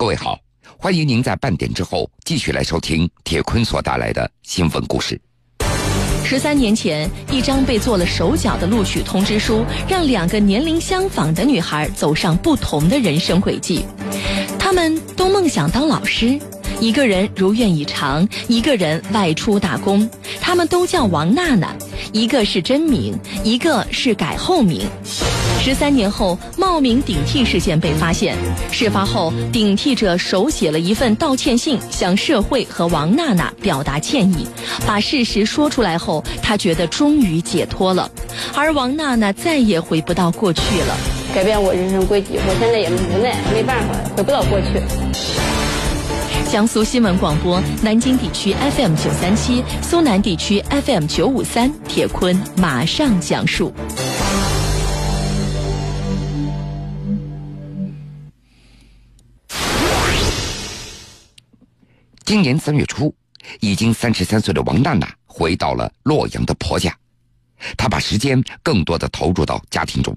各位好，欢迎您在半点之后继续来收听铁坤所带来的新闻故事。十三年前，一张被做了手脚的录取通知书，让两个年龄相仿的女孩走上不同的人生轨迹。她们都梦想当老师。一个人如愿以偿，一个人外出打工。他们都叫王娜娜，一个是真名，一个是改后名。十三年后，冒名顶替事件被发现。事发后，顶替者手写了一份道歉信，向社会和王娜娜表达歉意。把事实说出来后，他觉得终于解脱了，而王娜娜再也回不到过去了。改变我人生轨迹，我现在也无奈，没办法，回不到过去。江苏新闻广播，南京地区 FM 九三七，苏南地区 FM 九五三。铁坤马上讲述。今年三月初，已经三十三岁的王娜娜回到了洛阳的婆家，她把时间更多的投入到家庭中，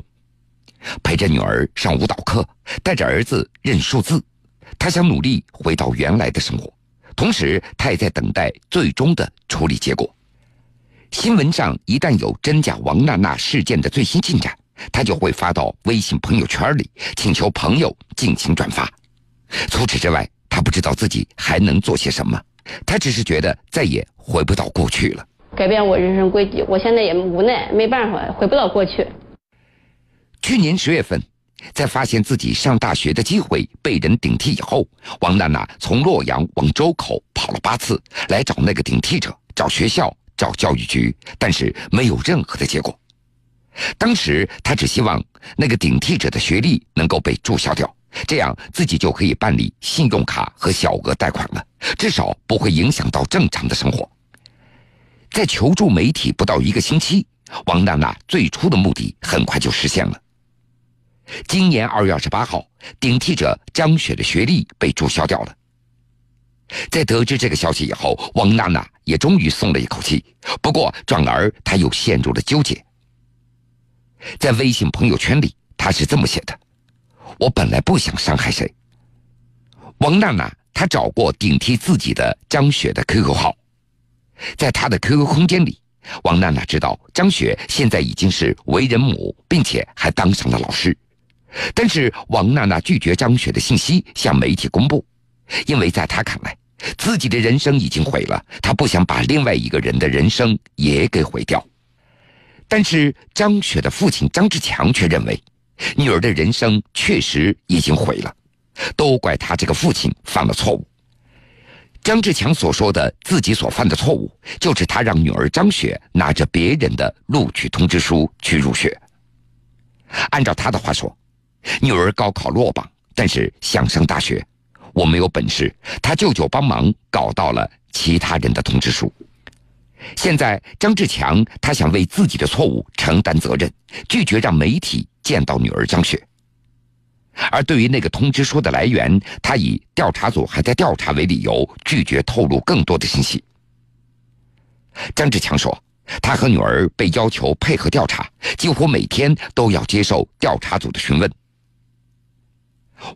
陪着女儿上舞蹈课，带着儿子认数字。她想努力回到原来的生活，同时她也在等待最终的处理结果。新闻上一旦有真假王娜娜事件的最新进展，她就会发到微信朋友圈里，请求朋友进行转发。除此之外，他不知道自己还能做些什么。他只是觉得再也回不到过去了。改变我人生轨迹，我现在也无奈，没办法，回不到过去。去年十月份。在发现自己上大学的机会被人顶替以后，王娜娜从洛阳往周口跑了八次，来找那个顶替者，找学校，找教育局，但是没有任何的结果。当时她只希望那个顶替者的学历能够被注销掉，这样自己就可以办理信用卡和小额贷款了，至少不会影响到正常的生活。在求助媒体不到一个星期，王娜娜最初的目的很快就实现了。今年二月二十八号，顶替者张雪的学历被注销掉了。在得知这个消息以后，王娜娜也终于松了一口气。不过，转而她又陷入了纠结。在微信朋友圈里，她是这么写的：“我本来不想伤害谁。”王娜娜她找过顶替自己的张雪的 QQ 号，在她的 QQ 空间里，王娜娜知道张雪现在已经是为人母，并且还当上了老师。但是王娜娜拒绝张雪的信息向媒体公布，因为在她看来，自己的人生已经毁了，她不想把另外一个人的人生也给毁掉。但是张雪的父亲张志强却认为，女儿的人生确实已经毁了，都怪他这个父亲犯了错误。张志强所说的自己所犯的错误，就是他让女儿张雪拿着别人的录取通知书去入学。按照他的话说。女儿高考落榜，但是想上大学，我没有本事，他舅舅帮忙搞到了其他人的通知书。现在张志强他想为自己的错误承担责任，拒绝让媒体见到女儿江雪。而对于那个通知书的来源，他以调查组还在调查为理由，拒绝透露更多的信息。张志强说，他和女儿被要求配合调查，几乎每天都要接受调查组的询问。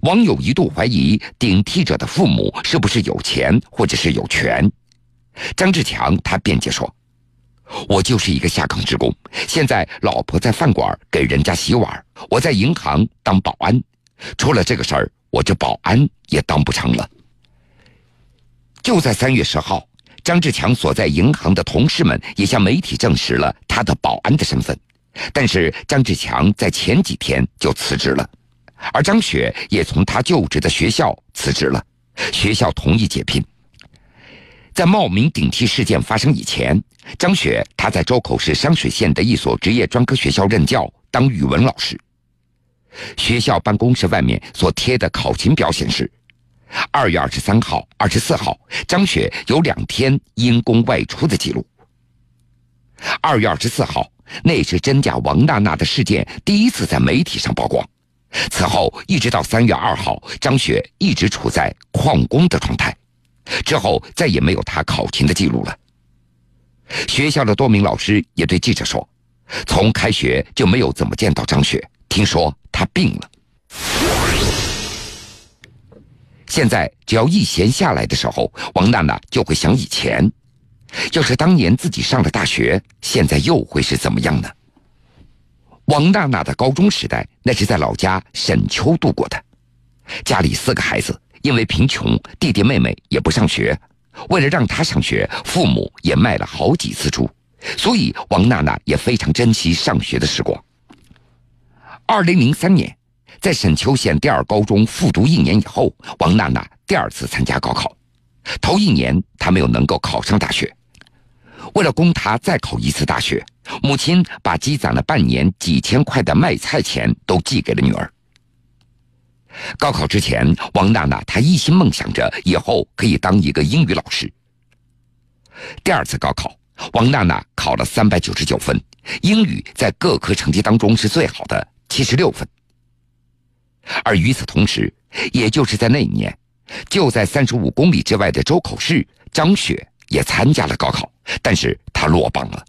网友一度怀疑顶替者的父母是不是有钱或者是有权。张志强他辩解说：“我就是一个下岗职工，现在老婆在饭馆给人家洗碗，我在银行当保安，出了这个事儿，我这保安也当不成了。”就在三月十号，张志强所在银行的同事们也向媒体证实了他的保安的身份，但是张志强在前几天就辞职了。而张雪也从他就职的学校辞职了，学校同意解聘。在冒名顶替事件发生以前，张雪她在周口市商水县的一所职业专科学校任教，当语文老师。学校办公室外面所贴的考勤表显示，二月二十三号、二十四号，张雪有两天因公外出的记录。二月二十四号，那是真假王娜娜的事件第一次在媒体上曝光。此后一直到三月二号，张雪一直处在旷工的状态，之后再也没有他考勤的记录了。学校的多名老师也对记者说，从开学就没有怎么见到张雪，听说她病了。现在只要一闲下来的时候，王娜娜就会想以前，要是当年自己上了大学，现在又会是怎么样呢？王娜娜的高中时代，那是在老家沈丘度过的。家里四个孩子，因为贫穷，弟弟妹妹也不上学。为了让他上学，父母也卖了好几次猪。所以，王娜娜也非常珍惜上学的时光。二零零三年，在沈丘县第二高中复读一年以后，王娜娜第二次参加高考。头一年，她没有能够考上大学。为了供她再考一次大学，母亲把积攒了半年几千块的卖菜钱都寄给了女儿。高考之前，王娜娜她一心梦想着以后可以当一个英语老师。第二次高考。王娜娜考了三百九十九分，英语在各科成绩当中是最好的，七十六分。而与此同时，也就是在那一年，就在三十五公里之外的周口市，张雪也参加了高考，但是她落榜了。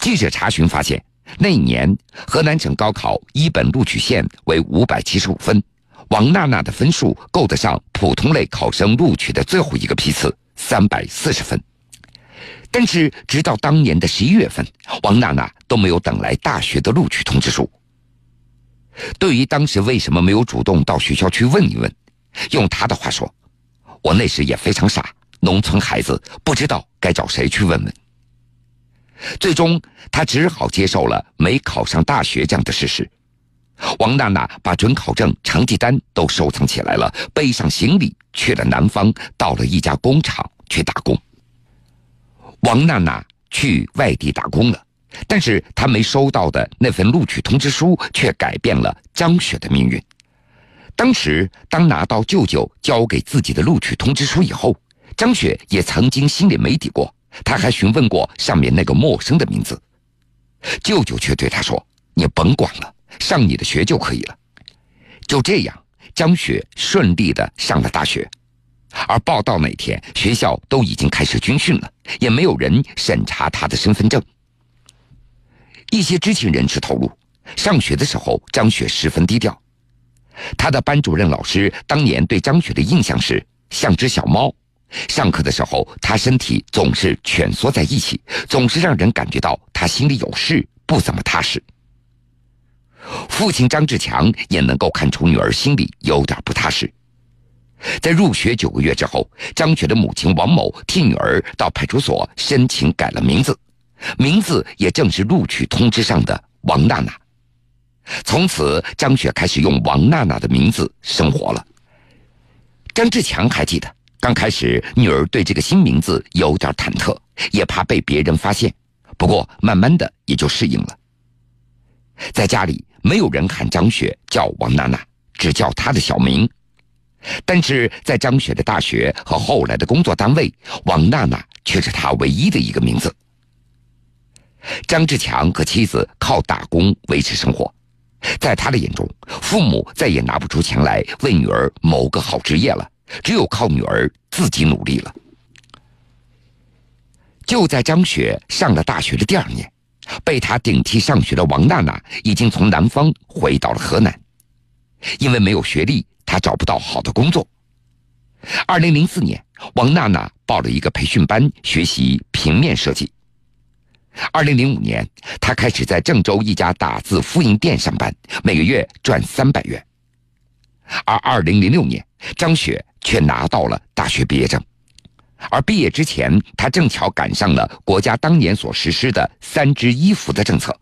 记者查询发现，那一年河南省高考一本录取线为五百七十五分，王娜娜的分数够得上普通类考生录取的最后一个批次三百四十分。但是，直到当年的十一月份，王娜娜都没有等来大学的录取通知书。对于当时为什么没有主动到学校去问一问，用她的话说：“我那时也非常傻，农村孩子不知道该找谁去问问。”最终，他只好接受了没考上大学这样的事实。王娜娜把准考证、成绩单都收藏起来了，背上行李去了南方，到了一家工厂去打工。王娜娜去外地打工了，但是她没收到的那份录取通知书却改变了张雪的命运。当时，当拿到舅舅交给自己的录取通知书以后，张雪也曾经心里没底过，他还询问过上面那个陌生的名字。舅舅却对他说：“你甭管了，上你的学就可以了。”就这样，张雪顺利的上了大学。而报到那天，学校都已经开始军训了，也没有人审查他的身份证。一些知情人士透露，上学的时候张雪十分低调，他的班主任老师当年对张雪的印象是像只小猫。上课的时候，他身体总是蜷缩在一起，总是让人感觉到他心里有事，不怎么踏实。父亲张志强也能够看出女儿心里有点不踏实。在入学九个月之后，张雪的母亲王某替女儿到派出所申请改了名字，名字也正是录取通知上的王娜娜。从此，张雪开始用王娜娜的名字生活了。张志强还记得，刚开始女儿对这个新名字有点忐忑，也怕被别人发现，不过慢慢的也就适应了。在家里，没有人喊张雪叫王娜娜，只叫她的小名。但是在张雪的大学和后来的工作单位，王娜娜却是她唯一的一个名字。张志强和妻子靠打工维持生活，在他的眼中，父母再也拿不出钱来为女儿谋个好职业了，只有靠女儿自己努力了。就在张雪上了大学的第二年，被他顶替上学的王娜娜已经从南方回到了河南，因为没有学历。她找不到好的工作。二零零四年，王娜娜报了一个培训班，学习平面设计。二零零五年，她开始在郑州一家打字复印店上班，每个月赚三百元。而二零零六年，张雪却拿到了大学毕业证。而毕业之前，他正巧赶上了国家当年所实施的“三支一扶”的政策。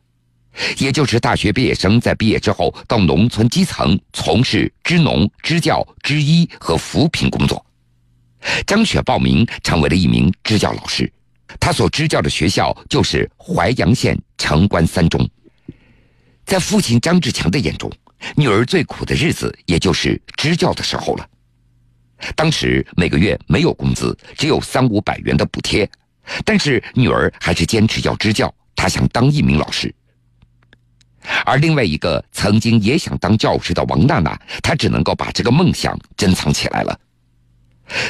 也就是大学毕业生在毕业之后到农村基层从事支农、支教、支医和扶贫工作。张雪报名成为了一名支教老师，他所支教的学校就是淮阳县城关三中。在父亲张志强的眼中，女儿最苦的日子也就是支教的时候了。当时每个月没有工资，只有三五百元的补贴，但是女儿还是坚持要支教，她想当一名老师。而另外一个曾经也想当教师的王娜娜，她只能够把这个梦想珍藏起来了。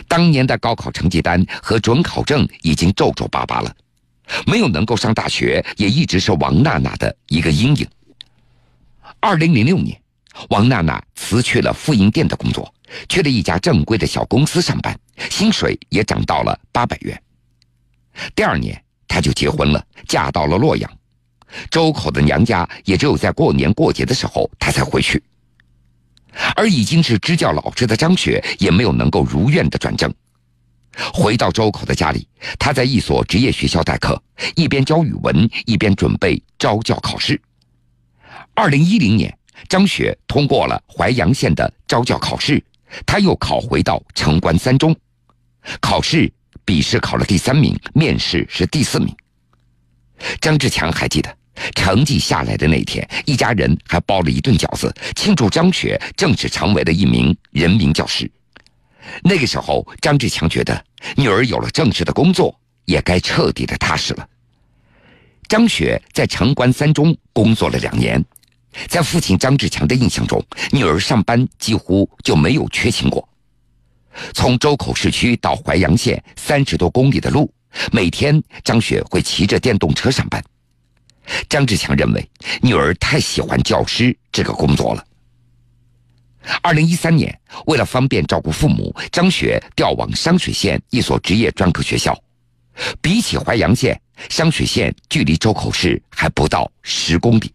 当年的高考成绩单和准考证已经皱皱巴巴了，没有能够上大学，也一直是王娜娜的一个阴影。二零零六年，王娜娜辞去了复印店的工作，去了一家正规的小公司上班，薪水也涨到了八百元。第二年，她就结婚了，嫁到了洛阳。周口的娘家也只有在过年过节的时候，她才回去。而已经是支教老师的张雪，也没有能够如愿的转正。回到周口的家里，她在一所职业学校代课，一边教语文，一边准备招教考试。二零一零年，张雪通过了淮阳县的招教考试，他又考回到城关三中，考试笔试考了第三名，面试是第四名。张志强还记得。成绩下来的那天，一家人还包了一顿饺子，庆祝张雪正式成为了一名人民教师。那个时候，张志强觉得女儿有了正式的工作，也该彻底的踏实了。张雪在城关三中工作了两年，在父亲张志强的印象中，女儿上班几乎就没有缺勤过。从周口市区到淮阳县三十多公里的路，每天张雪会骑着电动车上班。张志强认为，女儿太喜欢教师这个工作了。二零一三年，为了方便照顾父母，张雪调往商水县一所职业专科学校。比起淮阳县，商水县距离周口市还不到十公里。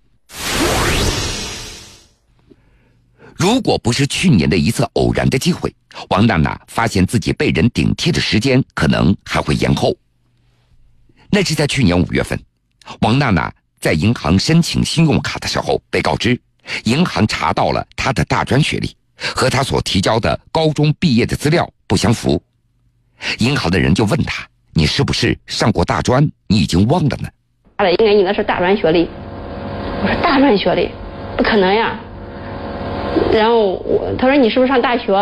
如果不是去年的一次偶然的机会，王娜娜发现自己被人顶替的时间可能还会延后。那是在去年五月份。王娜娜在银行申请信用卡的时候，被告知银行查到了她的大专学历和她所提交的高中毕业的资料不相符。银行的人就问她：“你是不是上过大专？你已经忘了呢？”他的应该应该是大专学历。我说大专学历，不可能呀。然后我他说你是不是上大学？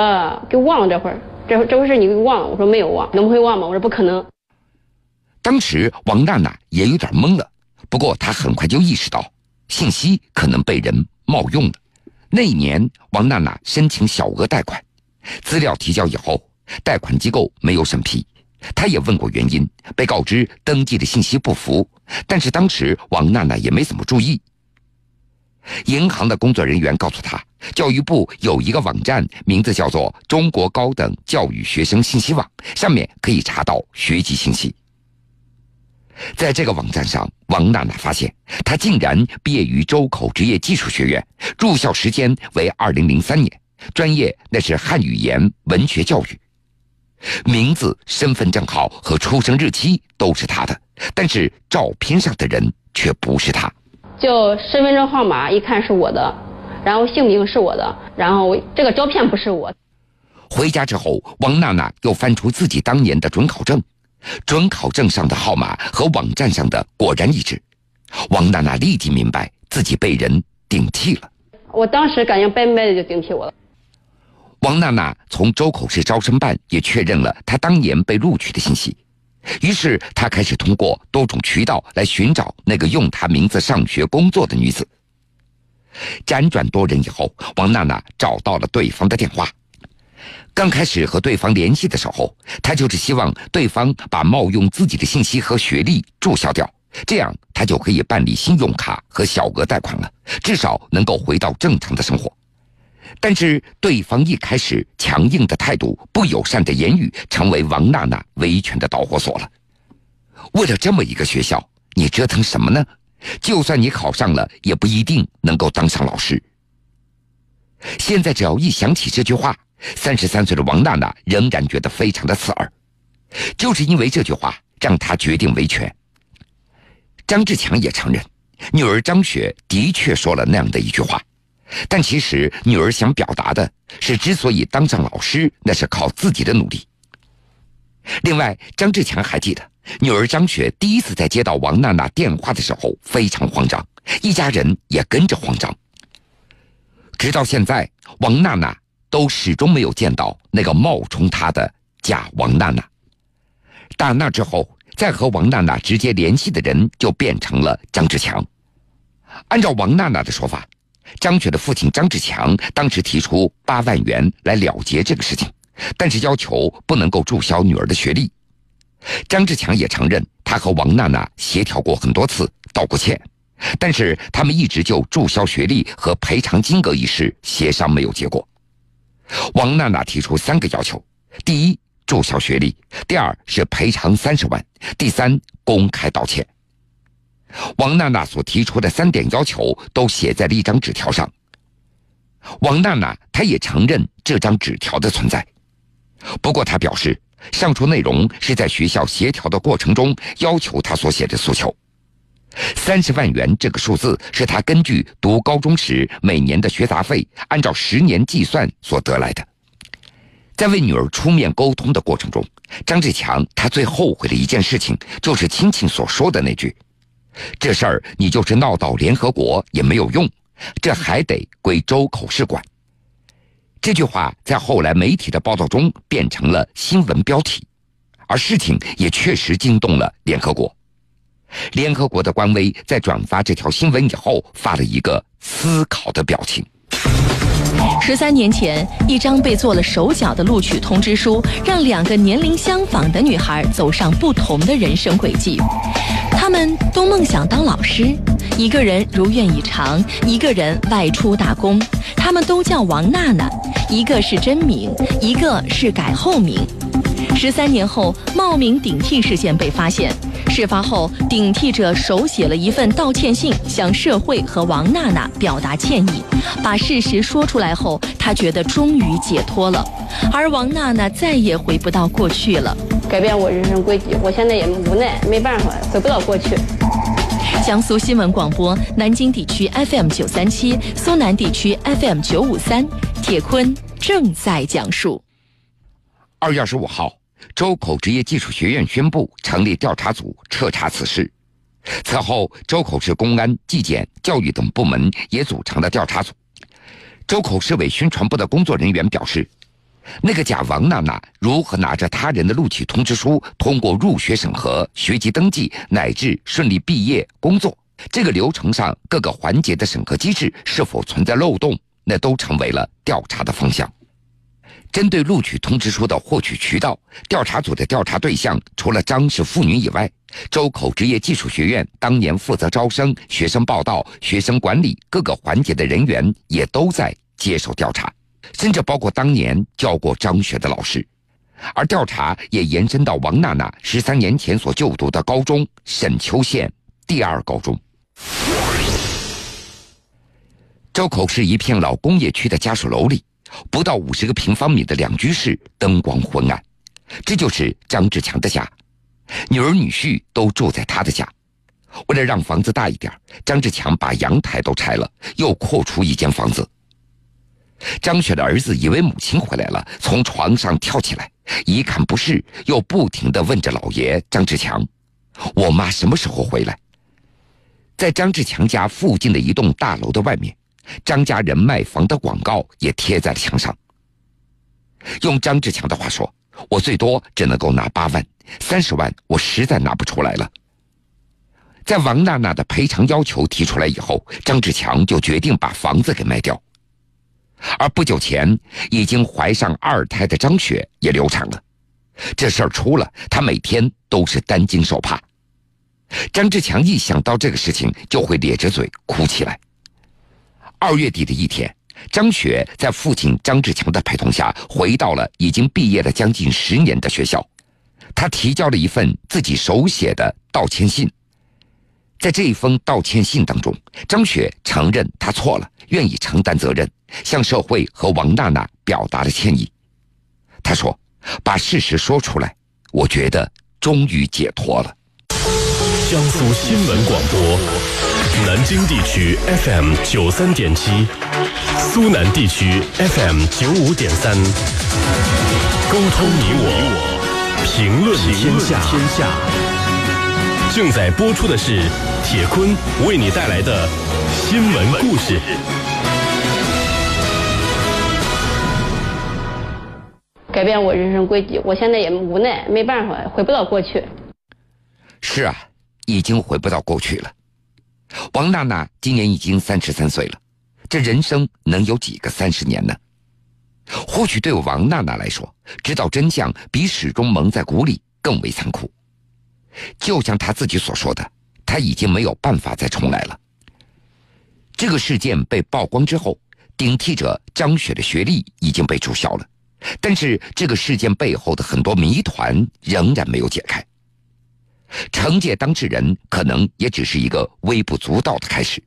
给忘了这会儿，这这回事你给忘了。我说没有忘，能不会忘吗？我说不可能。当时王娜娜也有点懵了。不过，她很快就意识到信息可能被人冒用了。那一年，王娜娜申请小额贷款，资料提交以后，贷款机构没有审批。她也问过原因，被告知登记的信息不符。但是当时王娜娜也没怎么注意。银行的工作人员告诉他，教育部有一个网站，名字叫做“中国高等教育学生信息网”，上面可以查到学籍信息。在这个网站上，王娜娜发现，她竟然毕业于周口职业技术学院，入校时间为二零零三年，专业那是汉语言文学教育，名字、身份证号和出生日期都是她的，但是照片上的人却不是她。就身份证号码一看是我的，然后姓名是我的，然后这个照片不是我。回家之后，王娜娜又翻出自己当年的准考证。准考证上的号码和网站上的果然一致，王娜娜立即明白自己被人顶替了。我当时感觉白白的就顶替我了。王娜娜从周口市招生办也确认了她当年被录取的信息，于是她开始通过多种渠道来寻找那个用她名字上学工作的女子。辗转多人以后，王娜娜找到了对方的电话。刚开始和对方联系的时候，他就是希望对方把冒用自己的信息和学历注销掉，这样他就可以办理信用卡和小额贷款了，至少能够回到正常的生活。但是对方一开始强硬的态度、不友善的言语，成为王娜娜维权的导火索了。为了这么一个学校，你折腾什么呢？就算你考上了，也不一定能够当上老师。现在只要一想起这句话。三十三岁的王娜娜仍然觉得非常的刺耳，就是因为这句话让她决定维权。张志强也承认，女儿张雪的确说了那样的一句话，但其实女儿想表达的是，之所以当上老师，那是靠自己的努力。另外，张志强还记得，女儿张雪第一次在接到王娜娜电话的时候非常慌张，一家人也跟着慌张。直到现在，王娜娜。都始终没有见到那个冒充她的假王娜娜。打那之后，再和王娜娜直接联系的人就变成了张志强。按照王娜娜的说法，张雪的父亲张志强当时提出八万元来了结这个事情，但是要求不能够注销女儿的学历。张志强也承认，他和王娜娜协调过很多次，道过歉，但是他们一直就注销学历和赔偿金额一事协商没有结果。王娜娜提出三个要求：第一，注销学历；第二是赔偿三十万；第三，公开道歉。王娜娜所提出的三点要求都写在了一张纸条上。王娜娜她也承认这张纸条的存在，不过他表示，上述内容是在学校协调的过程中要求他所写的诉求。三十万元这个数字是他根据读高中时每年的学杂费按照十年计算所得来的。在为女儿出面沟通的过程中，张志强他最后悔的一件事情就是亲戚所说的那句：“这事儿你就是闹到联合国也没有用。”这还得归周口市管。这句话在后来媒体的报道中变成了新闻标题，而事情也确实惊动了联合国。联合国的官微在转发这条新闻以后，发了一个思考的表情。十三年前，一张被做了手脚的录取通知书，让两个年龄相仿的女孩走上不同的人生轨迹。她们都梦想当老师，一个人如愿以偿，一个人外出打工。她们都叫王娜娜，一个是真名，一个是改后名。十三年后，冒名顶替事件被发现。事发后，顶替者手写了一份道歉信，向社会和王娜娜表达歉意。把事实说出来后，他觉得终于解脱了，而王娜娜再也回不到过去了。改变我人生轨迹，我现在也无奈，没办法，回不到过去。江苏新闻广播，南京地区 FM 九三七，苏南地区 FM 九五三，铁坤正在讲述。二月二十五号。周口职业技术学院宣布成立调查组彻查此事。此后，周口市公安、纪检、教育等部门也组成了调查组。周口市委宣传部的工作人员表示，那个假王娜娜如何拿着他人的录取通知书通过入学审核、学籍登记乃至顺利毕业工作，这个流程上各个环节的审核机制是否存在漏洞，那都成为了调查的方向。针对录取通知书的获取渠道，调查组的调查对象除了张氏妇女以外，周口职业技术学院当年负责招生、学生报到、学生管理各个环节的人员也都在接受调查，甚至包括当年教过张雪的老师。而调查也延伸到王娜娜十三年前所就读的高中——沈丘县第二高中。周口是一片老工业区的家属楼里。不到五十个平方米的两居室，灯光昏暗。这就是张志强的家，女儿女婿都住在他的家。为了让房子大一点，张志强把阳台都拆了，又扩出一间房子。张雪的儿子以为母亲回来了，从床上跳起来，一看不是，又不停地问着老爷张志强：“我妈什么时候回来？”在张志强家附近的一栋大楼的外面。张家人卖房的广告也贴在了墙上。用张志强的话说：“我最多只能够拿八万，三十万我实在拿不出来了。”在王娜娜的赔偿要求提出来以后，张志强就决定把房子给卖掉。而不久前已经怀上二胎的张雪也流产了，这事儿出了，她每天都是担惊受怕。张志强一想到这个事情，就会咧着嘴哭起来。二月底的一天，张雪在父亲张志强的陪同下，回到了已经毕业了将近十年的学校。他提交了一份自己手写的道歉信。在这一封道歉信当中，张雪承认他错了，愿意承担责任，向社会和王娜娜表达了歉意。他说：“把事实说出来，我觉得终于解脱了。”江苏新闻广播。南京地区 FM 九三点七，苏南地区 FM 九五点三，沟通你我，评论天下。天下正在播出的是铁坤为你带来的新闻故事。改变我人生轨迹，我现在也无奈，没办法，回不到过去。是啊，已经回不到过去了。王娜娜今年已经三十三岁了，这人生能有几个三十年呢？或许对王娜娜来说，知道真相比始终蒙在鼓里更为残酷。就像她自己所说的，她已经没有办法再重来了。这个事件被曝光之后，顶替者张雪的学历已经被注销了，但是这个事件背后的很多谜团仍然没有解开。惩戒当事人可能也只是一个微不足道的开始。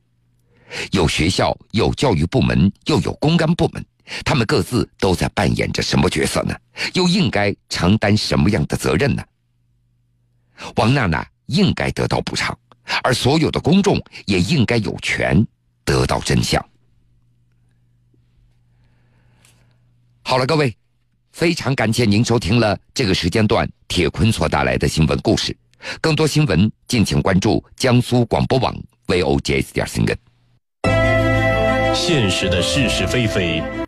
有学校，有教育部门，又有公安部门，他们各自都在扮演着什么角色呢？又应该承担什么样的责任呢？王娜娜应该得到补偿，而所有的公众也应该有权得到真相。好了，各位，非常感谢您收听了这个时间段铁坤所带来的新闻故事。更多新闻，敬请关注江苏广播网 v o j s 点新闻。现实的是是非非。